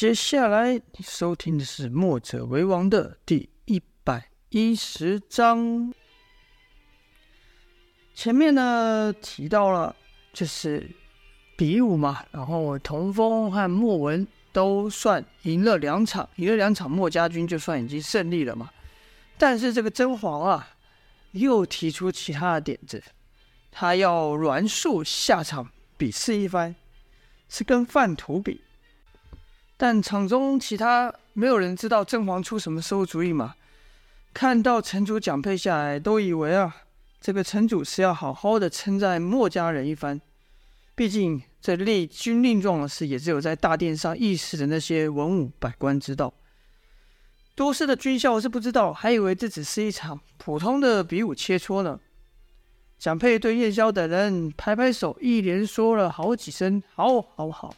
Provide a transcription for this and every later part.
接下来收听的是《墨者为王》的第一百一十章。前面呢提到了，就是比武嘛，然后童风和莫文都算赢了两场，赢了两场，墨家军就算已经胜利了嘛。但是这个甄嬛啊，又提出其他的点子，他要栾树下场比试一番，是跟范图比。但场中其他没有人知道甄嬛出什么馊主意嘛？看到城主奖配下来，都以为啊，这个城主是要好好的称赞墨家人一番。毕竟这立军令状的事，也只有在大殿上议事的那些文武百官知道。多事的军校是不知道，还以为这只是一场普通的比武切磋呢。蒋佩对叶萧等人拍拍手，一连说了好几声“好，好，好”。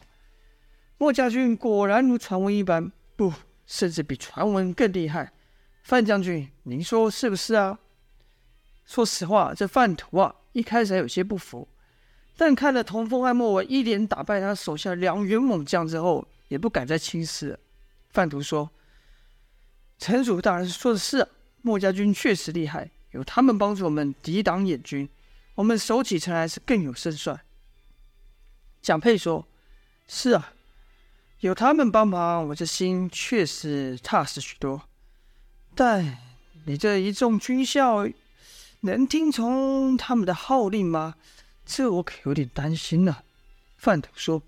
莫家军果然如传闻一般，不，甚至比传闻更厉害。范将军，您说是不是啊？说实话，这范图啊，一开始还有些不服，但看了童风和莫文一连打败他手下两员猛将之后，也不敢再轻视了。范图说：“城主大人说的是啊，莫家军确实厉害，有他们帮助我们抵挡燕军，我们守起城来是更有胜算。”蒋佩说：“是啊。”有他们帮忙，我这心确实踏实许多。但你这一众军校能听从他们的号令吗？这我可有点担心呢。范图说：“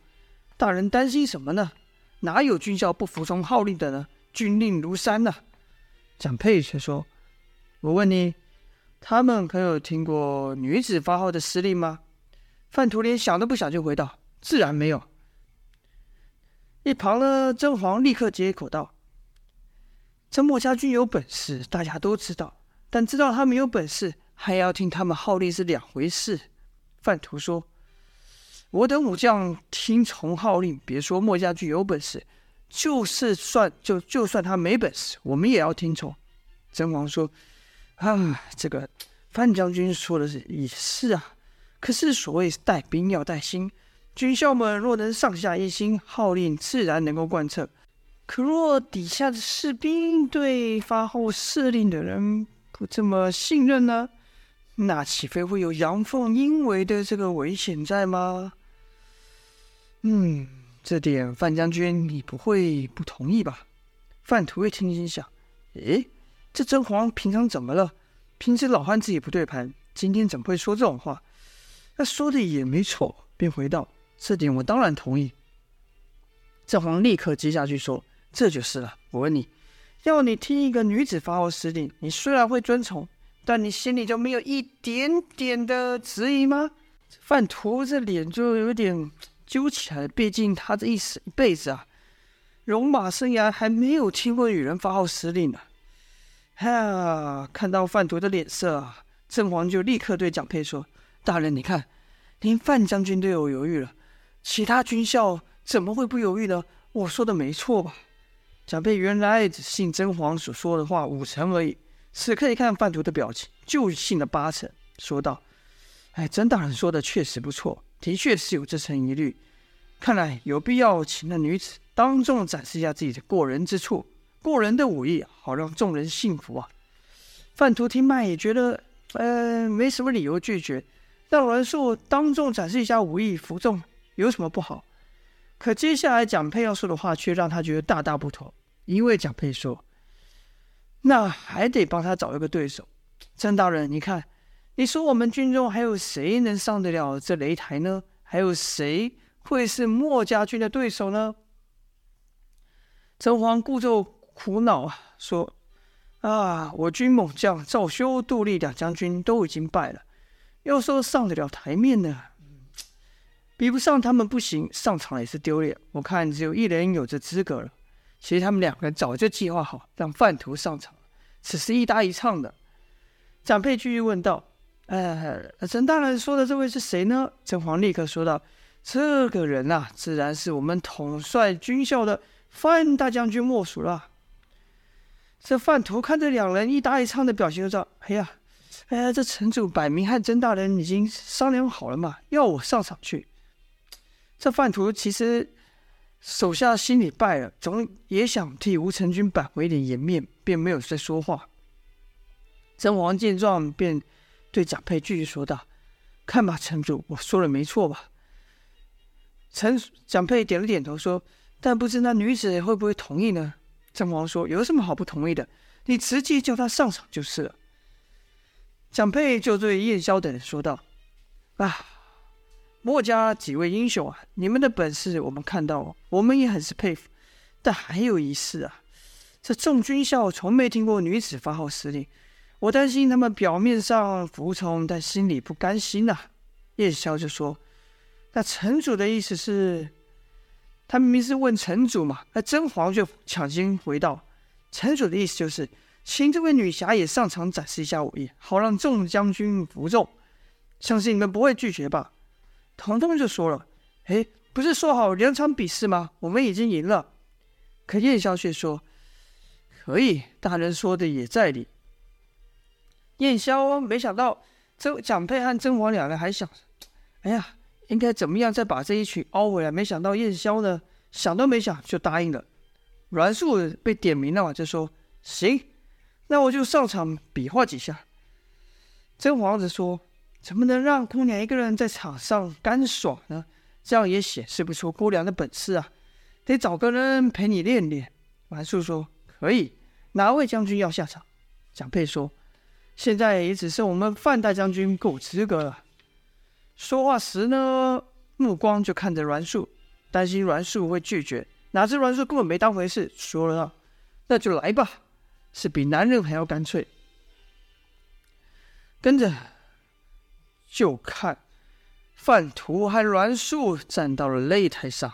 大人担心什么呢？哪有军校不服从号令的呢？军令如山呢。”蒋佩却说：“我问你，他们可有听过女子发号的司令吗？”范图连想都不想就回道：“自然没有。”一旁的，甄嬛立刻接口道：“这墨家军有本事，大家都知道，但知道他们有本事，还要听他们号令是两回事。”范图说：“我等武将听从号令，别说墨家军有本事，就是算就就算他没本事，我们也要听从。”甄嬛说：“啊，这个范将军说的是也是啊，可是所谓带兵要带心。”军校们若能上下一心，号令自然能够贯彻。可若底下的士兵对发号施令的人不这么信任呢？那岂非会有阳奉阴违的这个危险在吗？嗯，这点范将军你不会不同意吧？范图一听心想：诶，这甄皇平常怎么了？平时老汉自己不对盘，今天怎么会说这种话？那说的也没错，便回道。这点我当然同意。甄嬛立刻接下去说：“这就是了。我问你，要你听一个女子发号施令，你虽然会遵从，但你心里就没有一点点的质疑吗？”范图这脸就有点揪起来，毕竟他这一生一辈子啊，戎马生涯还没有听过女人发号施令呢。哈，看到范图的脸色啊，甄嬛就立刻对蒋佩说：“大人，你看，连范将军都有犹豫了。”其他军校怎么会不犹豫呢？我说的没错吧？长辈原来只信甄嬛所说的话五成而已，此刻一看范图的表情，就信了八成，说道：“哎，甄大人说的确实不错，的确是有这层疑虑。看来有必要请那女子当众展示一下自己的过人之处，过人的武艺，好让众人信服啊。”范图听麦也觉得，呃，没什么理由拒绝，让栾树当众展示一下武艺，服众。有什么不好？可接下来蒋佩要说的话却让他觉得大大不妥，因为蒋佩说：“那还得帮他找一个对手。”郑大人，你看，你说我们军中还有谁能上得了这擂台呢？还有谁会是墨家军的对手呢？甄嬛故作苦恼啊，说：“啊，我军猛将赵修、杜立两将军都已经败了，要说上得了台面呢？”比不上他们不行，上场也是丢脸。我看只有一人有这资格了。其实他们两个早就计划好让范图上场，只是一搭一唱的。展佩继续问道：“呃，陈大人说的这位是谁呢？”甄皇立刻说道：“这个人啊，自然是我们统帅军校的范大将军莫属了。”这范图看着两人一搭一唱的表情，就知道：“哎呀，哎呀，这城主摆明和甄大人已经商量好了嘛，要我上场去。”这范图其实手下心里败了，总也想替吴成军挽回一点颜面，便没有再说话。曾王见状，便对蒋佩继续说道：“看吧，城主，我说的没错吧？”陈蒋佩点了点头，说：“但不知那女子会不会同意呢？”郑王说：“有什么好不同意的？你直接叫她上场就是了。”蒋佩就对燕霄等人说道：“啊。”墨家几位英雄啊，你们的本事我们看到，我们也很是佩服。但还有一事啊，这众军校从没听过女子发号施令，我担心他们表面上服从，但心里不甘心呐、啊。叶萧就说：“那城主的意思是？”他明明是问城主嘛，那甄嬛就抢先回道：“城主的意思就是，请这位女侠也上场展示一下武艺，好让众将军服众。相信你们不会拒绝吧？”彤彤就说了：“哎，不是说好两场比试吗？我们已经赢了。”可燕霄却说：“可以，大人说的也在理。”燕霄没想到，这蒋佩和甄嬛两人还想：“哎呀，应该怎么样再把这一群凹回来？”没想到燕霄呢，想都没想就答应了。阮素被点名了嘛，就说：“行，那我就上场比划几下。”甄嬛子说。怎么能让姑娘一个人在场上干爽呢？这样也显示不出姑娘的本事啊！得找个人陪你练练。阮素说：“可以，哪位将军要下场？”蒋佩说：“现在也只剩我们范大将军够资格了。”说话时呢，目光就看着阮素，担心阮素会拒绝。哪知阮素根本没当回事，说了：“那就来吧。”是比男人还要干脆。跟着。就看范图和栾树站到了擂台上，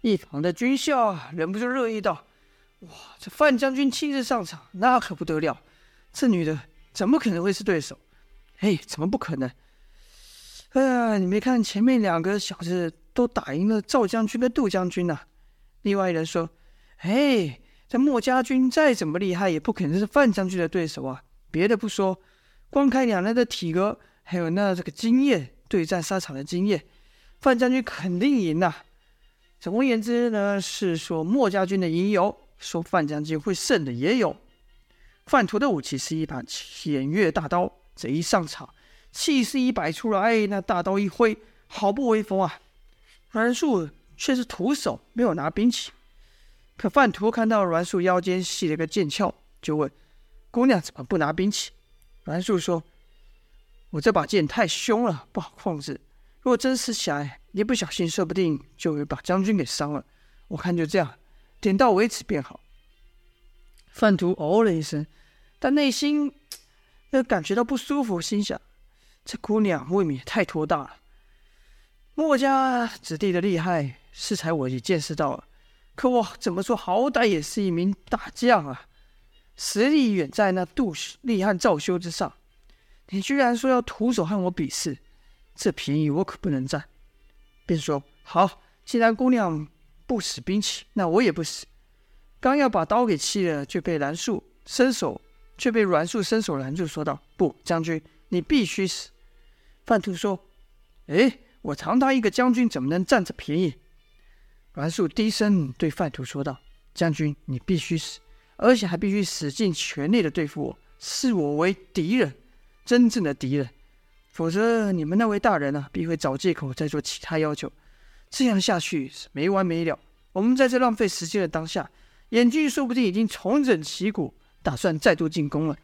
一旁的军校，忍不住热议道：“哇，这范将军亲自上场，那可不得了！这女的怎么可能会是对手？哎，怎么不可能？哎呀，你没看前面两个小子都打赢了赵将军跟杜将军呢？”另外一人说：“哎，这墨家军再怎么厉害，也不可能是范将军的对手啊！别的不说，光看两人的体格。”还有那这个经验，对战沙场的经验，范将军肯定赢呐。总而言之呢，是说墨家军的赢有，说范将军会胜的也有。范图的武器是一把偃月大刀，这一上场，气势一摆出来，那大刀一挥，好不威风啊。阮树却是徒手，没有拿兵器。可范图看到阮树腰间系了个剑鞘，就问：“姑娘怎么不拿兵器？”阮树说。我这把剑太凶了，不好控制。如果真使起来，一不小心，说不定就会把将军给伤了。我看就这样，点到为止便好。范图哦了一声，但内心 又感觉到不舒服，心想：这姑娘未免太托大了。墨家子弟的厉害，适才我也见识到了。可我怎么说，好歹也是一名大将啊，实力远在那杜丽和赵修之上。你居然说要徒手和我比试，这便宜我可不能占。便说好，既然姑娘不使兵器，那我也不使。刚要把刀给弃了，却被兰树伸手，却被阮树伸手拦住，说道：“不，将军，你必须死。”范图说：“哎，我堂堂一个将军，怎么能占这便宜？”阮树低声对范图说道：“将军，你必须死，而且还必须使尽全力的对付我，视我为敌人。”真正的敌人，否则你们那位大人、啊，必会找借口再做其他要求。这样下去是没完没了。我们在这浪费时间的当下，燕军说不定已经重整旗鼓，打算再度进攻了。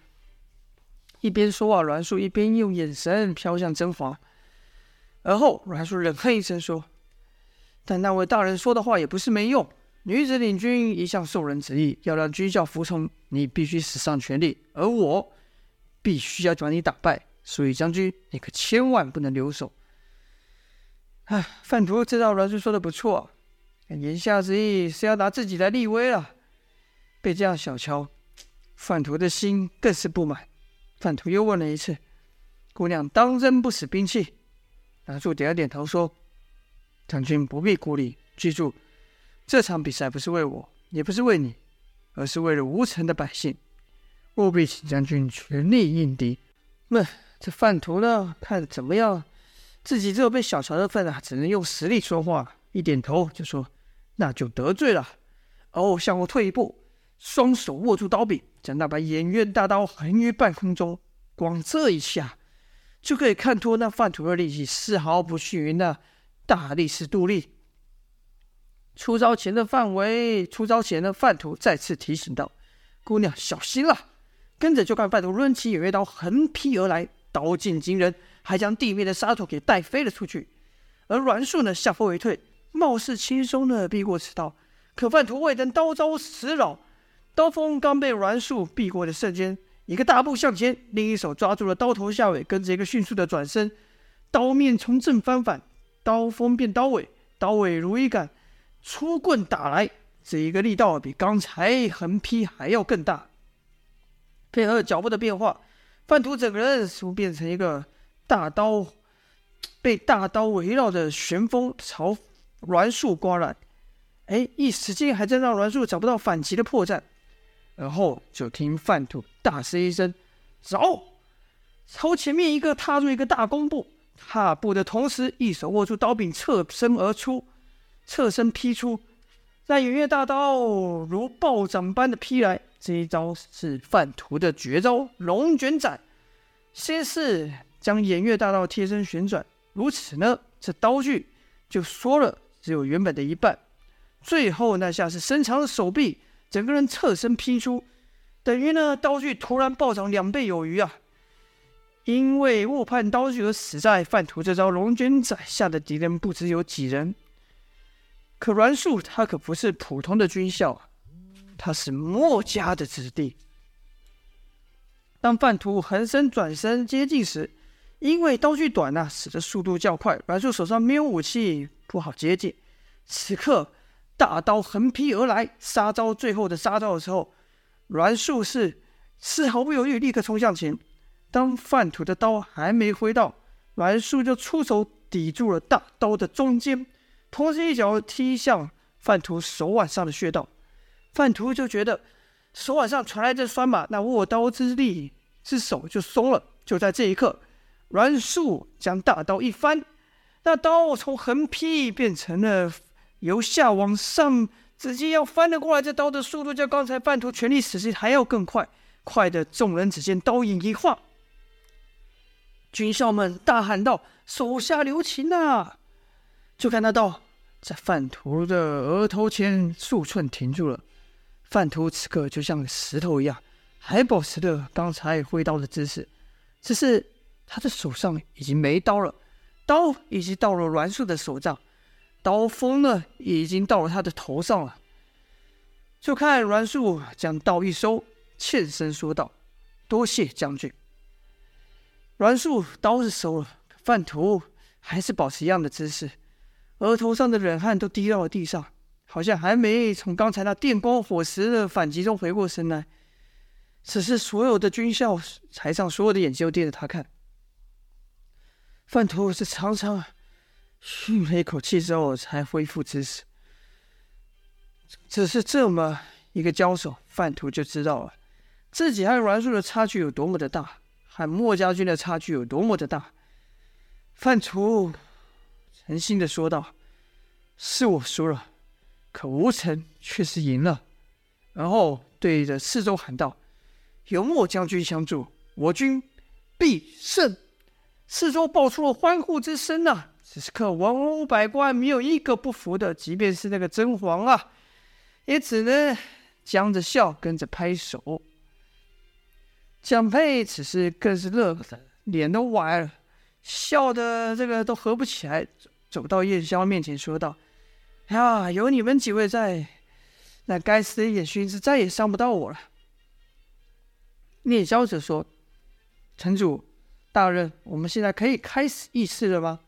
一边说话，阮树一边用眼神飘向甄嬛。而后，阮树冷哼一声说：“但那位大人说的话也不是没用。女子领军一向受人旨意，要让军校服从，你必须使上全力。而我。”必须要把你打败，所以将军，你可千万不能留手。唉，范图知道阮素说的不错，言下之意是要拿自己来立威了。被这样小瞧，范图的心更是不满。范图又问了一次：“姑娘当真不使兵器？”阮素点了点头说：“将军不必顾虑，记住，这场比赛不是为我，也不是为你，而是为了无城的百姓。”务必请将军全力应敌。那这范图呢？看怎么样？自己只有被小瞧的份啊，只能用实力说话。一点头就说：“那就得罪了。哦，向后退一步，双手握住刀柄，将那把偃月大刀横于半空中。光这一下，就可以看出那范图的力气丝毫不逊于那大力士杜立。出招前的范围，出招前的范图再次提醒道：“姑娘，小心了！”跟着就看范图抡起偃月刀横劈而来，刀劲惊人，还将地面的沙土给带飞了出去。而阮树呢，向后一退，貌似轻松的避过此刀。可范图未等刀招死扰，刀锋刚被阮树避过的瞬间，一个大步向前，另一手抓住了刀头下尾，跟着一个迅速的转身，刀面从正翻反，刀锋变刀尾，刀尾如一杆粗棍打来，这一个力道比刚才横劈还要更大。配合脚步的变化，范图整个人似乎变成一个大刀，被大刀围绕的旋风朝栾树刮来。哎，一时间还真让栾树找不到反击的破绽，而后就听范图大声一声：“走！”朝前面一个踏入一个大弓步，踏步的同时，一手握住刀柄，侧身而出，侧身劈出，那圆月大刀如暴涨般的劈来。这一招是范图的绝招“龙卷斩”，先是将偃月大刀贴身旋转，如此呢，这刀具就缩了，只有原本的一半。最后那下是伸长了手臂，整个人侧身劈出，等于呢刀具突然暴涨两倍有余啊！因为误判刀具而死在范图这招龙卷斩下的敌人不知有几人。可阮树他可不是普通的军校啊，他是墨家的子弟。当范图横身转身接近时，因为刀具短呐、啊，使得速度较快，栾树手上没有武器，不好接近。此刻。大刀横劈而来，杀招最后的杀招的时候，栾树是丝毫不犹豫，立刻冲向前。当范图的刀还没挥到，栾树就出手抵住了大刀的中间，同时一脚踢向范图手腕上的穴道。范图就觉得手腕上传来这酸麻，那握刀之力之手就松了。就在这一刻，阮树将大刀一翻，那刀从横劈变成了。由下往上，直接要翻了过来。这刀的速度较刚才范图全力使劲还要更快，快的众人只见刀影一晃，军校们大喊道：“手下留情呐！”就看那刀在范图的额头前数寸停住了。范图此刻就像石头一样，还保持着刚才挥刀的姿势，只是他的手上已经没刀了，刀已经到了栾树的手上。刀锋呢，已经到了他的头上了。就看栾树将刀一收，欠身说道：“多谢将军。”栾树刀是收了，范图还是保持一样的姿势，额头上的冷汗都滴到了地上，好像还没从刚才那电光火石的反击中回过神来。此时，所有的军校台上所有的眼睛都盯着他看。范图是长长啊。嘘了一口气之后，才恢复姿势。只是这么一个交手，范图就知道了自己和阮树的差距有多么的大，和墨家军的差距有多么的大。范图诚心的说道：“是我输了，可吴成却是赢了。”然后对着四周喊道：“有莫将军相助，我军必胜！”四周爆出了欢呼之声啊！此时刻，文武百官没有一个不服的，即便是那个甄嬛啊，也只能僵着笑，跟着拍手。蒋佩此时更是乐的脸都歪了，笑的这个都合不起来，走到燕霄面前说道：“呀，有你们几位在，那该死的燕勋是再也伤不到我了。”聂霄则说：“城主大人，我们现在可以开始议事了吗？”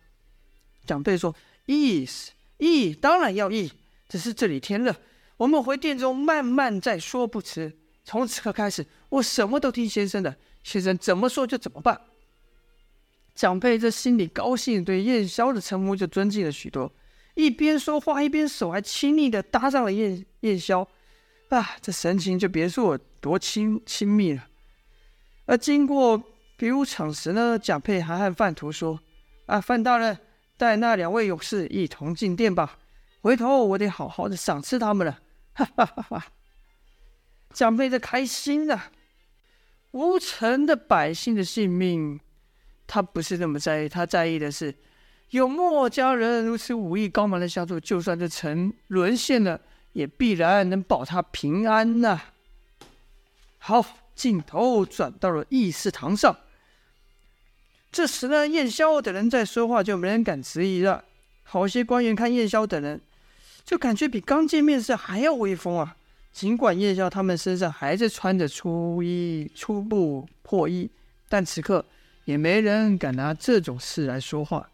长辈说：“议事，议，当然要议。只是这里天热，我们回殿中慢慢再说不迟。从此刻开始，我什么都听先生的，先生怎么说就怎么办。”长辈这心里高兴，对燕霄的称呼就尊敬了许多。一边说话，一边手还亲昵地搭上了燕燕霄，啊，这神情就别说我多亲亲密了。而经过比武场时呢，蒋佩还和范图说：“啊，范大人。”带那两位勇士一同进殿吧，回头我得好好的赏赐他们了。哈哈哈哈！蒋佩的开心啊！吴城的百姓的性命，他不是那么在意，他在意的是有墨家人如此武艺高强的相助，就算这城沦陷了，也必然能保他平安呐、好，镜头转到了议事堂上。这时呢，燕萧等人在说话，就没人敢质疑了。好些官员看燕萧等人，就感觉比刚见面时还要威风啊。尽管燕萧他们身上还是穿着粗衣粗布破衣，但此刻也没人敢拿这种事来说话。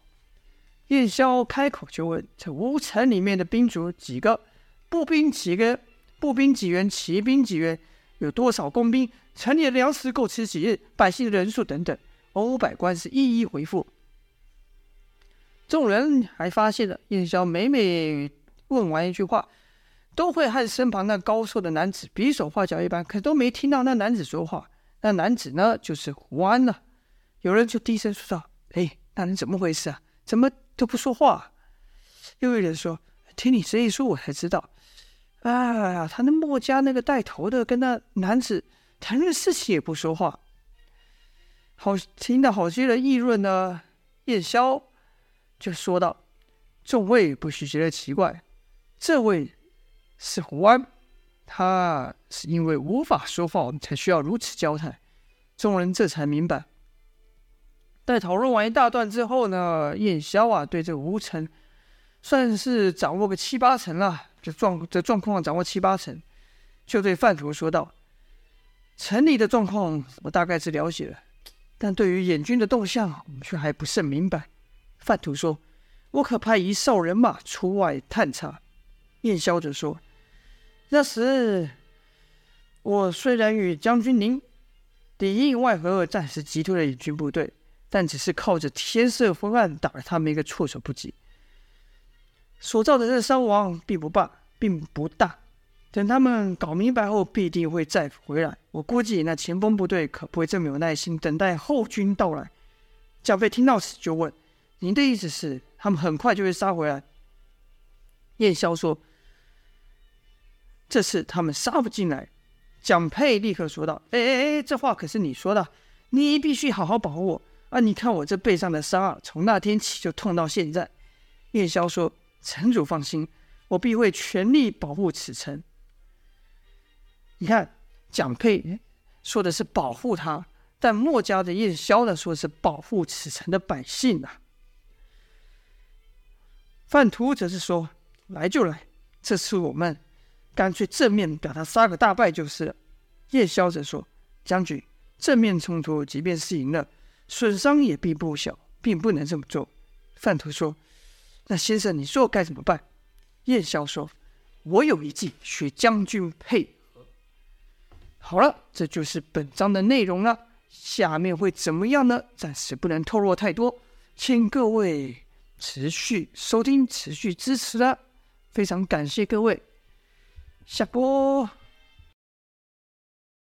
燕萧开口就问：“这吴城里面的兵卒几个？步兵几个？步兵几员？骑兵几员？有多少工兵？城里的粮食够吃几日？百姓的人数等等。”欧百官是一一回复。众人还发现了燕萧每每问完一句话，都会和身旁那高瘦的男子比手画脚一般，可都没听到那男子说话。那男子呢，就是胡安了。有人就低声说道：“哎，那人怎么回事啊？怎么都不说话？”又有人说：“听你这一说，我才知道。哎呀，他那墨家那个带头的，跟那男子谈论事情也不说话。”好，听到好些人议论呢，燕萧就说道：“众位不许觉得奇怪，这位是胡安，他是因为无法说话，我们才需要如此交谈。”众人这才明白。在讨论完一大段之后呢，燕萧啊，对这吴城算是掌握个七八成了，这状这状况掌握七八成，就对范图说道：“城里的状况我大概是了解了。”但对于燕军的动向，我们却还不甚明白。范图说：“我可派一哨人马出外探查。”燕萧则说：“那时我虽然与将军您里应外合，暂时击退了燕军部队，但只是靠着天色昏暗，打了他们一个措手不及，所造成的伤亡并不大，并不大。”等他们搞明白后，必定会再回来。我估计那前锋部队可不会这么有耐心等待后军到来。蒋飞听到此就问：“您的意思是，他们很快就会杀回来？”燕萧说：“这次他们杀不进来。”蒋佩立刻说道：“哎哎哎，这话可是你说的，你必须好好保护我啊！你看我这背上的伤啊，从那天起就痛到现在。”燕萧说：“城主放心，我必会全力保护此城。”你看，蒋佩说的是保护他，但墨家的燕萧呢，说是保护此城的百姓啊。范图则是说：“来就来，这次我们干脆正面把他杀个大败就是了。”燕萧则说：“将军，正面冲突即便是赢了，损伤也并不小，并不能这么做。”范图说：“那先生，你说该怎么办？”燕萧说：“我有一计，学将军配合。”好了，这就是本章的内容了。下面会怎么样呢？暂时不能透露太多，请各位持续收听、持续支持了。非常感谢各位，下播。